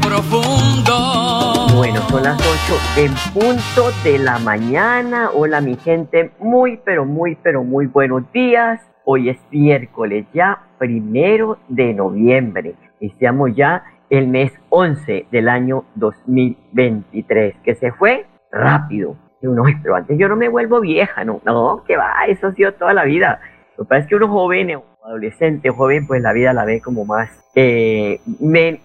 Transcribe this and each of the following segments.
Profundo. Bueno, son las 8 en punto de la mañana. Hola mi gente, muy pero muy pero muy buenos días. Hoy es miércoles ya, primero de noviembre. Iniciamos ya el mes 11 del año 2023, que se fue rápido. Y uno, pero antes yo no me vuelvo vieja, no, no, que va, eso ha sido toda la vida. Lo que pasa es que uno joven adolescente o joven, pues la vida la ve como más, eh,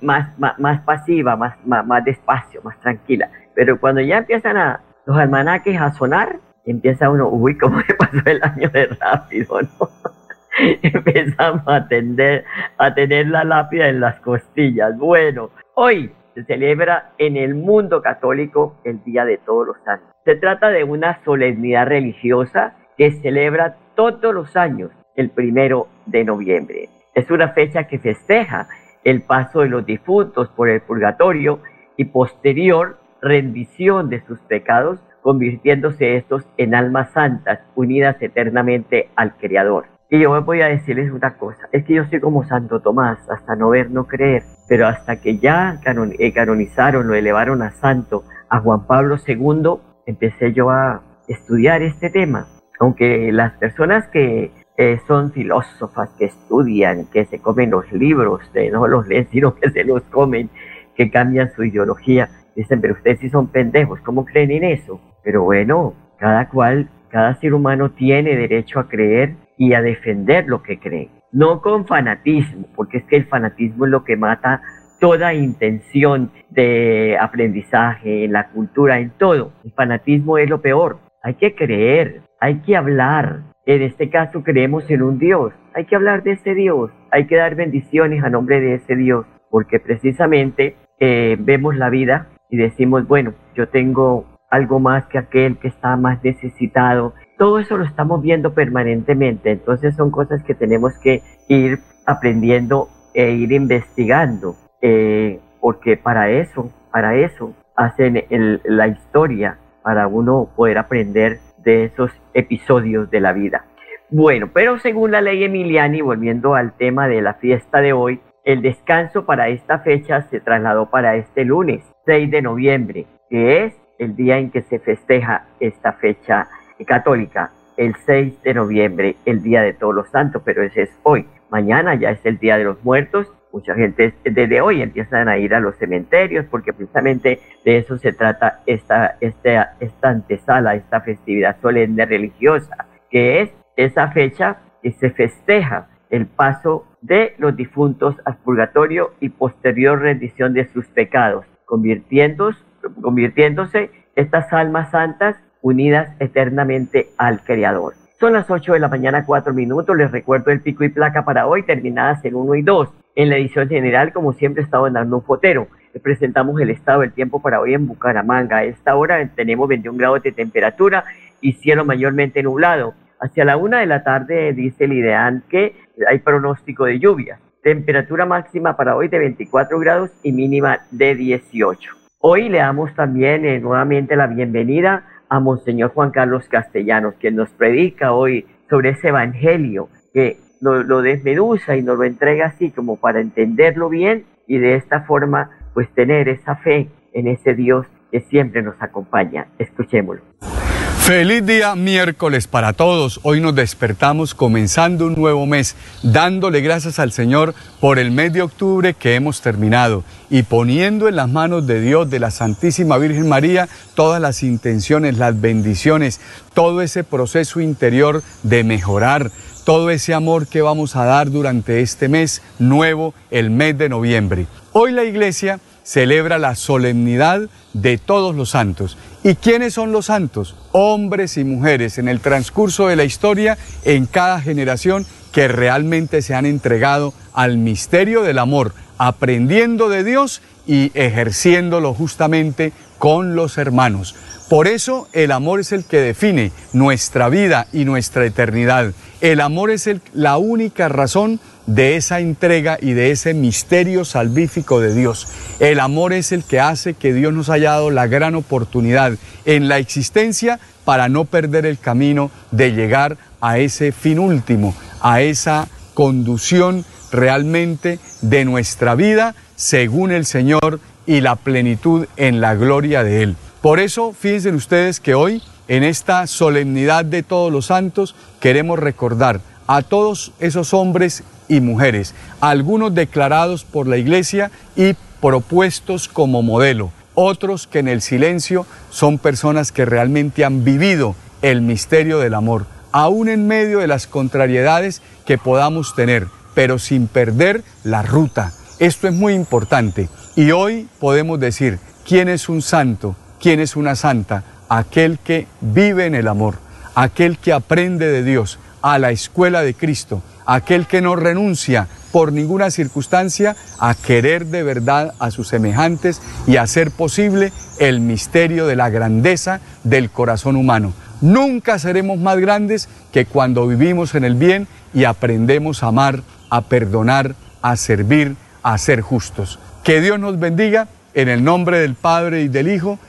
más, más, pasiva, más, más, despacio, más tranquila. Pero cuando ya empiezan los almanaques a sonar, empieza uno, uy, cómo me pasó el año de rápido, ¿no? Empezamos a, tender, a tener la lápida en las costillas. Bueno, hoy se celebra en el mundo católico el Día de Todos los Santos. Se trata de una solemnidad religiosa que celebra todos los años el primero de noviembre. Es una fecha que festeja el paso de los difuntos por el purgatorio y posterior rendición de sus pecados, convirtiéndose estos en almas santas unidas eternamente al Creador. Y yo voy a decirles una cosa, es que yo soy como Santo Tomás, hasta no ver, no creer, pero hasta que ya eh, canonizaron, lo elevaron a santo, a Juan Pablo II, empecé yo a estudiar este tema. Aunque las personas que son filósofas que estudian, que se comen los libros, de, no los leen, sino que se los comen, que cambian su ideología. Dicen, pero ustedes sí son pendejos, ¿cómo creen en eso? Pero bueno, cada cual, cada ser humano tiene derecho a creer y a defender lo que cree. No con fanatismo, porque es que el fanatismo es lo que mata toda intención de aprendizaje, en la cultura, en todo. El fanatismo es lo peor. Hay que creer, hay que hablar, en este caso creemos en un Dios. Hay que hablar de ese Dios, hay que dar bendiciones a nombre de ese Dios, porque precisamente eh, vemos la vida y decimos, bueno, yo tengo algo más que aquel que está más necesitado. Todo eso lo estamos viendo permanentemente, entonces son cosas que tenemos que ir aprendiendo e ir investigando, eh, porque para eso, para eso hacen la historia, para uno poder aprender de esos episodios de la vida. Bueno, pero según la ley Emiliani, volviendo al tema de la fiesta de hoy, el descanso para esta fecha se trasladó para este lunes, 6 de noviembre, que es el día en que se festeja esta fecha católica, el 6 de noviembre, el Día de Todos los Santos, pero ese es hoy. Mañana ya es el Día de los Muertos. Mucha gente desde hoy empiezan a ir a los cementerios porque precisamente de eso se trata esta, esta, esta antesala, esta festividad solemne religiosa, que es esa fecha que se festeja el paso de los difuntos al purgatorio y posterior rendición de sus pecados, convirtiéndose, convirtiéndose estas almas santas unidas eternamente al Creador. Son las 8 de la mañana, 4 minutos. Les recuerdo el pico y placa para hoy, terminadas en 1 y 2. En la edición general, como siempre, estaba dando un fotero. Presentamos el estado del tiempo para hoy en Bucaramanga. A esta hora tenemos 21 grados de temperatura y cielo mayormente nublado. Hacia la una de la tarde dice el IDEAN que hay pronóstico de lluvia. Temperatura máxima para hoy de 24 grados y mínima de 18. Hoy le damos también eh, nuevamente la bienvenida a Monseñor Juan Carlos Castellanos, quien nos predica hoy sobre ese evangelio que lo, lo desmeduza y nos lo entrega así como para entenderlo bien y de esta forma pues tener esa fe en ese Dios que siempre nos acompaña. Escuchémoslo. Feliz día miércoles para todos. Hoy nos despertamos comenzando un nuevo mes, dándole gracias al Señor por el mes de octubre que hemos terminado y poniendo en las manos de Dios, de la Santísima Virgen María, todas las intenciones, las bendiciones, todo ese proceso interior de mejorar, todo ese amor que vamos a dar durante este mes nuevo, el mes de noviembre. Hoy la iglesia celebra la solemnidad de todos los santos. ¿Y quiénes son los santos? Hombres y mujeres en el transcurso de la historia, en cada generación, que realmente se han entregado al misterio del amor, aprendiendo de Dios y ejerciéndolo justamente con los hermanos. Por eso el amor es el que define nuestra vida y nuestra eternidad. El amor es la única razón de esa entrega y de ese misterio salvífico de Dios. El amor es el que hace que Dios nos haya dado la gran oportunidad en la existencia para no perder el camino de llegar a ese fin último, a esa conducción realmente de nuestra vida según el Señor y la plenitud en la gloria de Él. Por eso, fíjense ustedes que hoy, en esta solemnidad de todos los santos, queremos recordar a todos esos hombres y mujeres, algunos declarados por la Iglesia y propuestos como modelo, otros que en el silencio son personas que realmente han vivido el misterio del amor, aún en medio de las contrariedades que podamos tener, pero sin perder la ruta. Esto es muy importante y hoy podemos decir quién es un santo, quién es una santa, aquel que vive en el amor, aquel que aprende de Dios, a la escuela de Cristo, aquel que no renuncia por ninguna circunstancia a querer de verdad a sus semejantes y hacer posible el misterio de la grandeza del corazón humano. Nunca seremos más grandes que cuando vivimos en el bien y aprendemos a amar, a perdonar, a servir, a ser justos. Que Dios nos bendiga en el nombre del Padre y del Hijo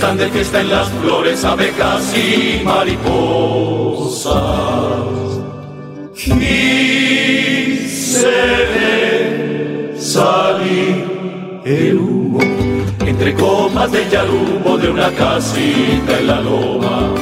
Están de fiesta en las flores abejas y mariposas. Y se salir el humo entre copas de yarumo de una casita en la loma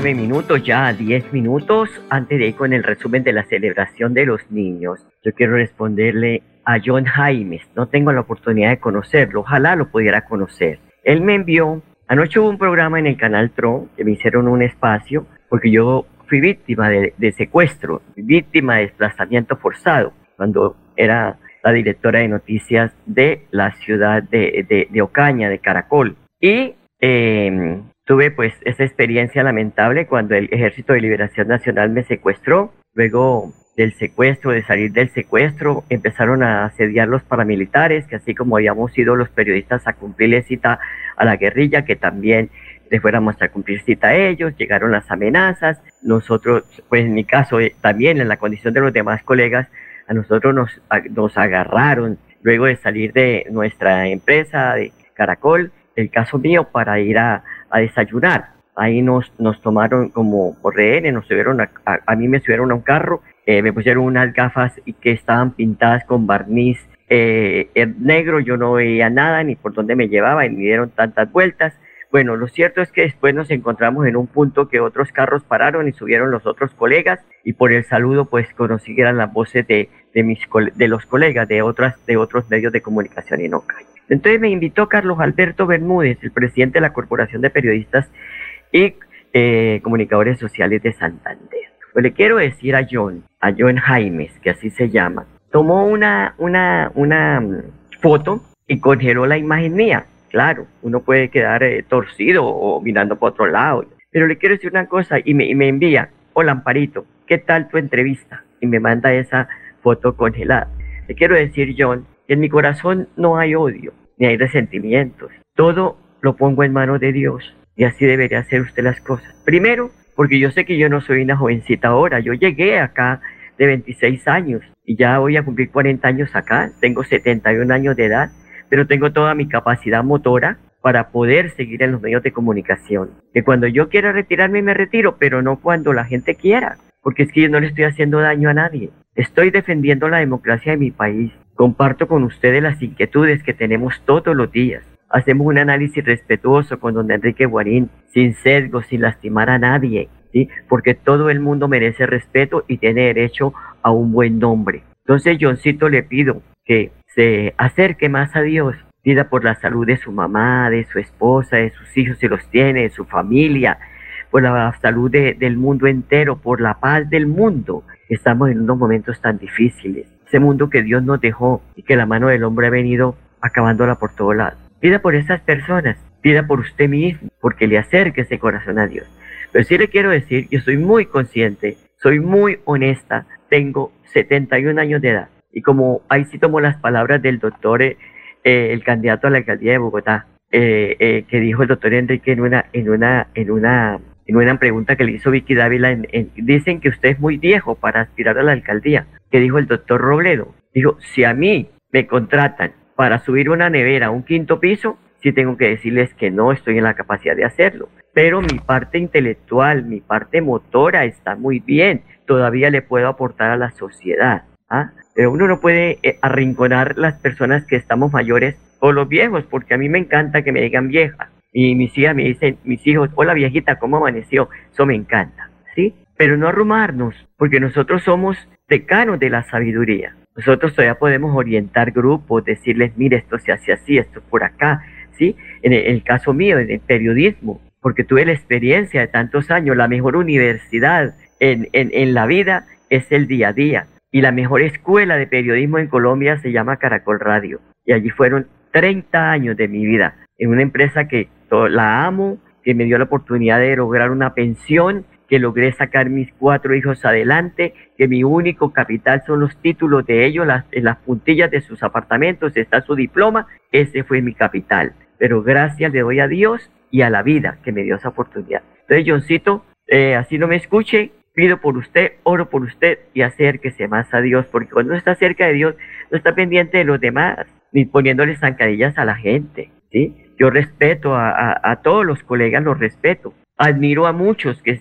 nueve minutos, ya diez minutos, antes de ir con el resumen de la celebración de los niños. Yo quiero responderle a John Jaimes. No tengo la oportunidad de conocerlo, ojalá lo pudiera conocer. Él me envió, anoche hubo un programa en el canal Tron que me hicieron un espacio porque yo fui víctima de, secuestro, víctima de desplazamiento forzado cuando era la directora de noticias de la ciudad de, Ocaña, de Caracol. Y eh, tuve pues esa experiencia lamentable cuando el Ejército de Liberación Nacional me secuestró. Luego del secuestro, de salir del secuestro, empezaron a asediar los paramilitares, que así como habíamos ido los periodistas a cumplirle cita a la guerrilla, que también le fuéramos a cumplir cita a ellos, llegaron las amenazas, nosotros, pues en mi caso, eh, también en la condición de los demás colegas, a nosotros nos, nos agarraron luego de salir de nuestra empresa de Caracol, el caso mío, para ir a, a desayunar. Ahí nos, nos tomaron como rehenes, nos subieron a, a, mí me subieron a un carro, eh, me pusieron unas gafas que estaban pintadas con barniz eh, negro, yo no veía nada ni por dónde me llevaba y me dieron tantas vueltas. Bueno, lo cierto es que después nos encontramos en un punto que otros carros pararon y subieron los otros colegas y por el saludo pues conocí que eran las voces de, de, mis, de los colegas de, otras, de otros medios de comunicación y no calle. Entonces me invitó Carlos Alberto Bermúdez, el presidente de la Corporación de Periodistas y eh, Comunicadores Sociales de Santander. Pues le quiero decir a John, a John Jaimes, que así se llama, tomó una, una, una mm, foto y congeló la imagen mía. Claro, uno puede quedar eh, torcido o mirando para otro lado. Pero le quiero decir una cosa y me, y me envía, hola Amparito, ¿qué tal tu entrevista? Y me manda esa foto congelada. Le quiero decir, John, que en mi corazón no hay odio, ni hay resentimientos. Todo lo pongo en manos de Dios y así debería hacer usted las cosas. Primero, porque yo sé que yo no soy una jovencita ahora, yo llegué acá de 26 años y ya voy a cumplir 40 años acá, tengo 71 años de edad, pero tengo toda mi capacidad motora para poder seguir en los medios de comunicación. Que cuando yo quiera retirarme me retiro, pero no cuando la gente quiera, porque es que yo no le estoy haciendo daño a nadie. Estoy defendiendo la democracia de mi país Comparto con ustedes las inquietudes que tenemos todos los días. Hacemos un análisis respetuoso con don Enrique Guarín, sin sesgo, sin lastimar a nadie, ¿sí? porque todo el mundo merece respeto y tiene derecho a un buen nombre. Entonces, Johncito, le pido que se acerque más a Dios, pida por la salud de su mamá, de su esposa, de sus hijos si los tiene, de su familia, por la salud del mundo entero, por la paz del mundo. Estamos en unos momentos tan difíciles ese mundo que Dios nos dejó y que la mano del hombre ha venido acabándola por todo lado. Pida por esas personas, pida por usted mismo, porque le acerque ese corazón a Dios. Pero sí le quiero decir, yo soy muy consciente, soy muy honesta, tengo 71 años de edad. Y como ahí sí tomo las palabras del doctor, eh, eh, el candidato a la alcaldía de Bogotá, eh, que dijo el doctor Enrique en una, en una, en una, en una pregunta que le hizo Vicky Dávila, dicen que usted es muy viejo para aspirar a la alcaldía que dijo el doctor Robledo. Dijo, si a mí me contratan para subir una nevera a un quinto piso, sí tengo que decirles que no estoy en la capacidad de hacerlo. Pero mi parte intelectual, mi parte motora está muy bien. Todavía le puedo aportar a la sociedad. ¿ah? Pero uno no puede eh, arrinconar las personas que estamos mayores o los viejos, porque a mí me encanta que me digan vieja. Y mis hijas me dicen, mis hijos, hola viejita, ¿cómo amaneció? Eso me encanta. ¿Sí? Pero no arrumarnos, porque nosotros somos decanos de la sabiduría. Nosotros todavía podemos orientar grupos, decirles, mire, esto se hace así, esto por acá, ¿sí? En el, caso mío, en el periodismo, porque tuve la experiencia de tantos años, la mejor universidad en, en, en la vida es el día a día. Y la mejor escuela de periodismo en Colombia se llama Caracol Radio. Y allí fueron 30 años de mi vida en una empresa que la amo, que me dio la oportunidad de lograr una pensión que logré sacar mis cuatro hijos adelante, que mi único capital son los títulos de ellos, las, en las puntillas de sus apartamentos está su diploma, ese fue mi capital. Pero gracias le doy a Dios y a la vida que me dio esa oportunidad. Entonces, Johncito, eh, así no me escuche, pido por usted, oro por usted y acérquese más a Dios, porque cuando está cerca de Dios, no está pendiente de los demás, ni poniéndole zancadillas a la gente, ¿sí? Yo respeto a, a todos los colegas, los respeto, Admiro a muchos que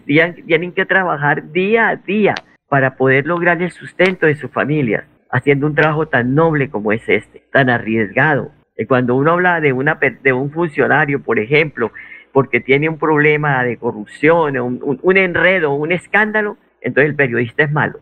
tienen que trabajar día a día para poder lograr el sustento de sus familias, haciendo un trabajo tan noble como es este, tan arriesgado. Y cuando uno habla de, una, de un funcionario, por ejemplo, porque tiene un problema de corrupción, un, un, enredo, un escándalo, entonces el periodista es malo.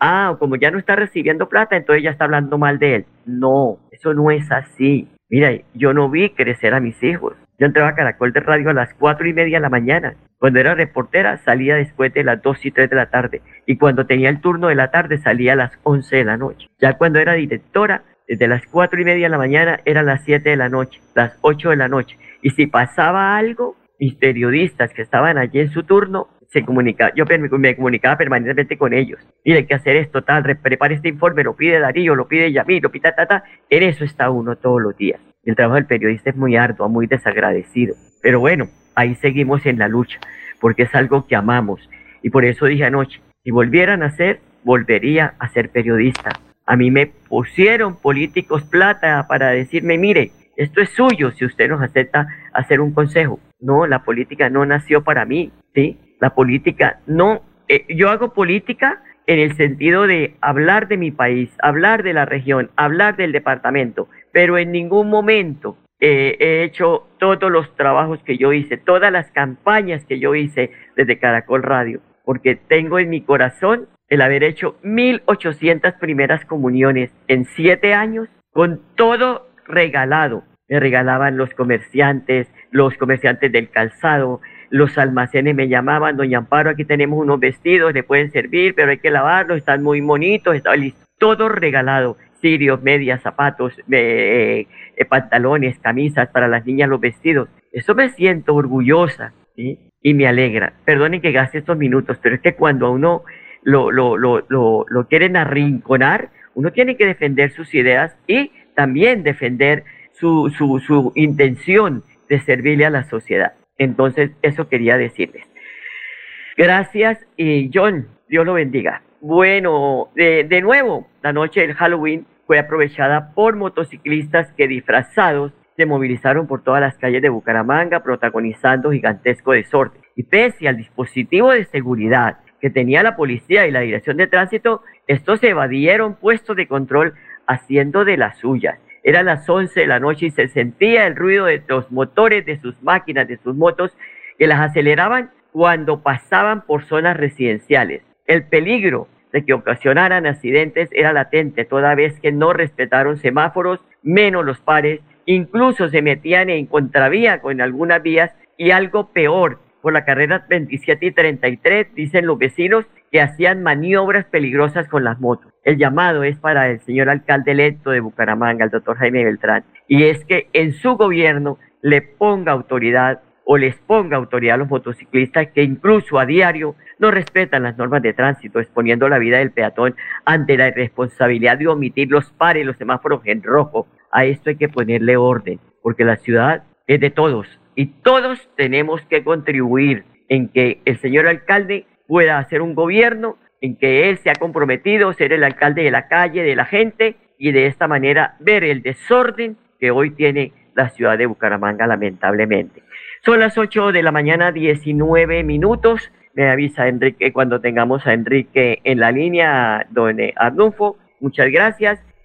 Ah, como ya no está recibiendo plata, entonces ya está hablando mal de él. No, eso no es así. Mira, yo no vi crecer a mis hijos. Yo entraba a Caracol de Radio a las cuatro y media de la mañana. Cuando era reportera salía después de las dos y tres de la tarde. Y cuando tenía el turno de la tarde salía a las once de la noche. Ya cuando era directora, desde las cuatro y media de la mañana eran las siete de la noche, las ocho de la noche. Y si pasaba algo, mis periodistas que estaban allí en su turno, se comunica, yo me comunicaba permanentemente con ellos. Mire, que hacer esto, tal, prepare este informe, lo pide Darío, lo pide Yamil, lo pide Tata. En eso está uno todos los días. El trabajo del periodista es muy arduo, muy desagradecido. Pero bueno, ahí seguimos en la lucha, porque es algo que amamos. Y por eso dije anoche, si volvieran a ser, volvería a ser periodista. A mí me pusieron políticos plata para decirme, mire, esto es suyo si usted nos acepta hacer un consejo. No, la política no nació para mí, ¿sí? La política no, eh, yo hago política en el sentido de hablar de mi país, hablar de la región, hablar del departamento, pero en ningún momento eh, he hecho todos los trabajos que yo hice, todas las campañas que yo hice desde Caracol Radio, porque tengo en mi corazón el haber hecho 1800 primeras comuniones en siete años con todo regalado. Me regalaban los comerciantes, los comerciantes del calzado, los almacenes me llamaban, doña Amparo, aquí tenemos unos vestidos, le pueden servir, pero hay que lavarlos, están muy bonitos, está listo. Todo regalado, cirios, medias, zapatos, eh, eh, pantalones, camisas para las niñas, los vestidos. Eso me siento orgullosa y me alegra. Perdonen que gaste estos minutos, pero es que cuando a uno lo, lo, lo, lo, quieren arrinconar, uno tiene que defender sus ideas y también defender su, su, su intención de servirle a la sociedad. Entonces, eso quería decirles. Gracias y John, Dios lo bendiga. Bueno, de, de nuevo, la noche del Halloween fue aprovechada por motociclistas que disfrazados se movilizaron por todas las calles de Bucaramanga, protagonizando gigantesco desorden. Y pese al dispositivo de seguridad que tenía la policía y la dirección de tránsito, estos evadieron puestos de control haciendo de las suyas. Eran las 11 de la noche y se sentía el ruido de los motores de sus máquinas, de sus motos, que las aceleraban cuando pasaban por zonas residenciales. El peligro de que ocasionaran accidentes era latente, toda vez que no respetaron semáforos, menos los pares, incluso se metían en contravía con algunas vías y algo peor, por la carrera 27 y 33, dicen los vecinos, que hacían maniobras peligrosas con las motos. El llamado es para el señor alcalde electo de Bucaramanga, el doctor Jaime Beltrán, y es que en su gobierno le ponga autoridad o les ponga autoridad a los motociclistas que incluso a diario no respetan las normas de tránsito, exponiendo la vida del peatón ante la irresponsabilidad de omitir los pares, los semáforos en rojo. A esto hay que ponerle orden, porque la ciudad es de todos y todos tenemos que contribuir en que el señor alcalde pueda hacer un gobierno en que él se ha comprometido ser el alcalde de la calle, de la gente, y de esta manera ver el desorden que hoy tiene la ciudad de Bucaramanga, lamentablemente. Son las 8 de la mañana, 19 minutos. Me avisa Enrique cuando tengamos a Enrique en la línea, don Arnulfo. Muchas gracias.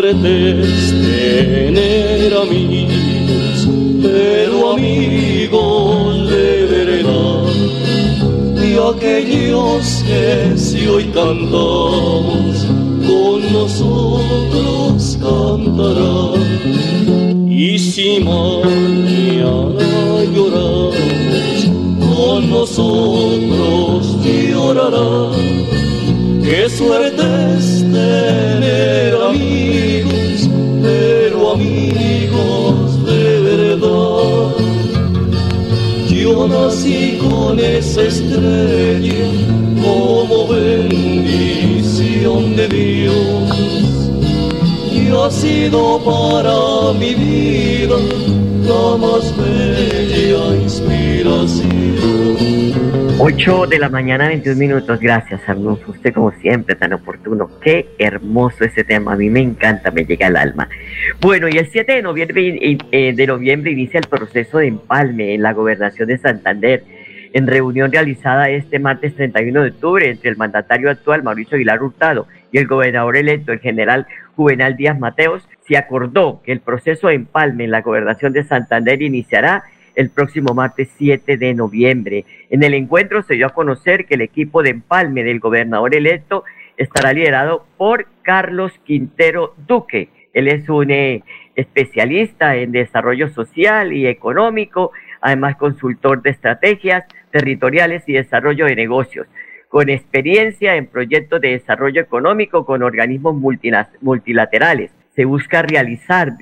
Suertes tener amigos, pero amigos de verdad, y aquellos que si hoy cantamos, con nosotros cantarán, y si mañana lloramos, con nosotros llorarán. Qué suerte es tener amigos amigos de verdad. Yo nací con esa estrella como bendición de Dios y ha sido para mi vida la más bella inspiración. 8 de la mañana, 21 minutos. Gracias, Arnulfo. Usted, como siempre, tan oportuno. Qué hermoso ese tema. A mí me encanta, me llega al alma. Bueno, y el 7 de noviembre, eh, de noviembre inicia el proceso de empalme en la gobernación de Santander. En reunión realizada este martes 31 de octubre entre el mandatario actual, Mauricio Aguilar Hurtado, y el gobernador electo, el general Juvenal Díaz Mateos, se acordó que el proceso de empalme en la gobernación de Santander iniciará el próximo martes 7 de noviembre. En el encuentro se dio a conocer que el equipo de empalme del gobernador electo estará liderado por Carlos Quintero Duque. Él es un eh, especialista en desarrollo social y económico, además consultor de estrategias territoriales y desarrollo de negocios, con experiencia en proyectos de desarrollo económico con organismos multilaterales. Se busca realizar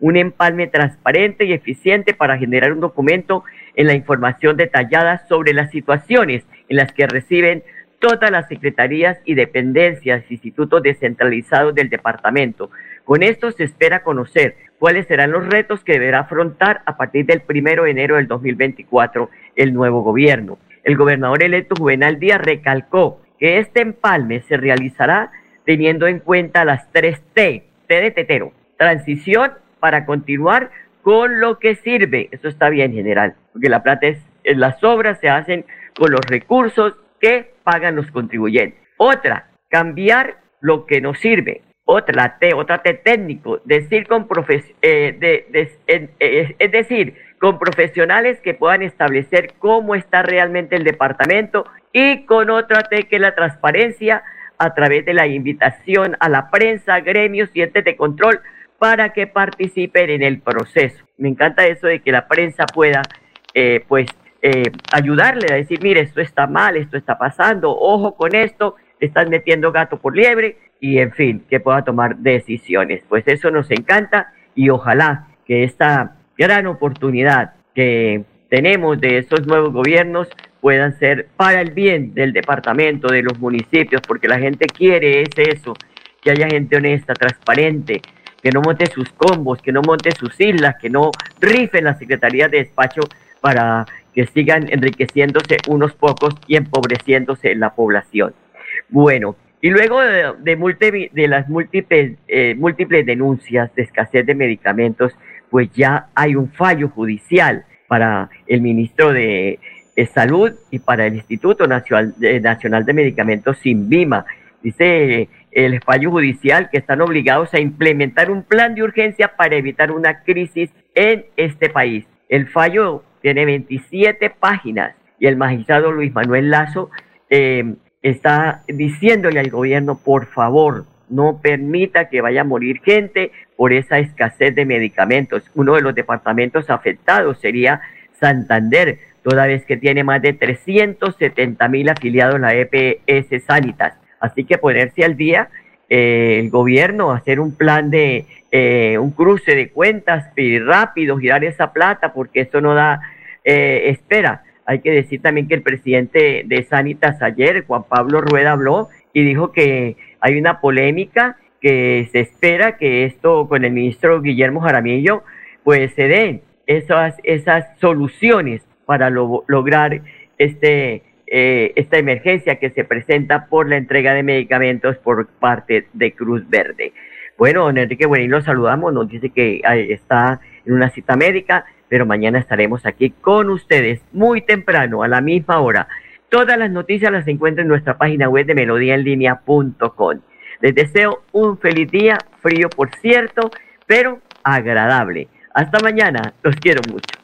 un empalme transparente y eficiente para generar un documento en la información detallada sobre las situaciones en las que reciben todas las secretarías y dependencias, institutos descentralizados del departamento. Con esto se espera conocer cuáles serán los retos que deberá afrontar a partir del primero de enero del 2024 el nuevo gobierno. El gobernador electo Juvenal Díaz recalcó que este empalme se realizará teniendo en cuenta las tres T, T de tetero, transición, para continuar con lo que sirve. Eso está bien, general, porque la plata es, las obras se hacen con los recursos que pagan los contribuyentes. Otra, cambiar lo que nos sirve. Otra T, otra T técnico, decir con eh, eh, es decir, con profesionales que puedan establecer cómo está realmente el departamento y con otra T que es la transparencia a través de la invitación a la prensa, gremios y entes de control para que participen en el proceso. Me encanta eso de que la prensa pueda, eh, pues, eh, ayudarle a decir, mire, esto está mal, esto está pasando, ojo con esto, están metiendo gato por liebre y, en fin, que pueda tomar decisiones. Pues eso nos encanta y ojalá que esta gran oportunidad que tenemos de esos nuevos gobiernos puedan ser para el bien del departamento, de los municipios, porque la gente quiere es eso, que haya gente honesta, transparente, que no monte sus combos, que no monte sus islas, que no rifen las secretarías de despacho para que sigan enriqueciéndose unos pocos y empobreciéndose la población. Bueno, y luego de, de, las múltiples, eh, múltiples denuncias de escasez de medicamentos, pues ya hay un fallo judicial para el ministro de, Salud y para el Instituto Nacional de, Nacional de Medicamentos, SINVIMA. Dice el fallo judicial que están obligados a implementar un plan de urgencia para evitar una crisis en este país. El fallo tiene 27 páginas y el magistrado Luis Manuel Lazo eh, está diciéndole al gobierno, por favor, no permita que vaya a morir gente por esa escasez de medicamentos. Uno de los departamentos afectados sería Santander, toda vez que tiene más de 370 mil afiliados en la EPS Sanitas. Así que ponerse al día, eh, el gobierno, hacer un plan de eh, un cruce de cuentas, pedir rápido, girar esa plata, porque eso no da eh, espera. Hay que decir también que el presidente de Sanitas ayer, Juan Pablo Rueda, habló y dijo que hay una polémica que se espera que esto con el ministro Guillermo Jaramillo pues se den esas, esas soluciones para lograr este eh, esta emergencia que se presenta por la entrega de medicamentos por parte de Cruz Verde. Bueno, don Enrique Buenín, lo saludamos, nos dice que está en una cita médica, pero mañana estaremos aquí con ustedes muy temprano, a la misma hora. Todas las noticias las encuentran en nuestra página web de melodíaenlínea.com. Les deseo un feliz día, frío por cierto, pero agradable. Hasta mañana, los quiero mucho.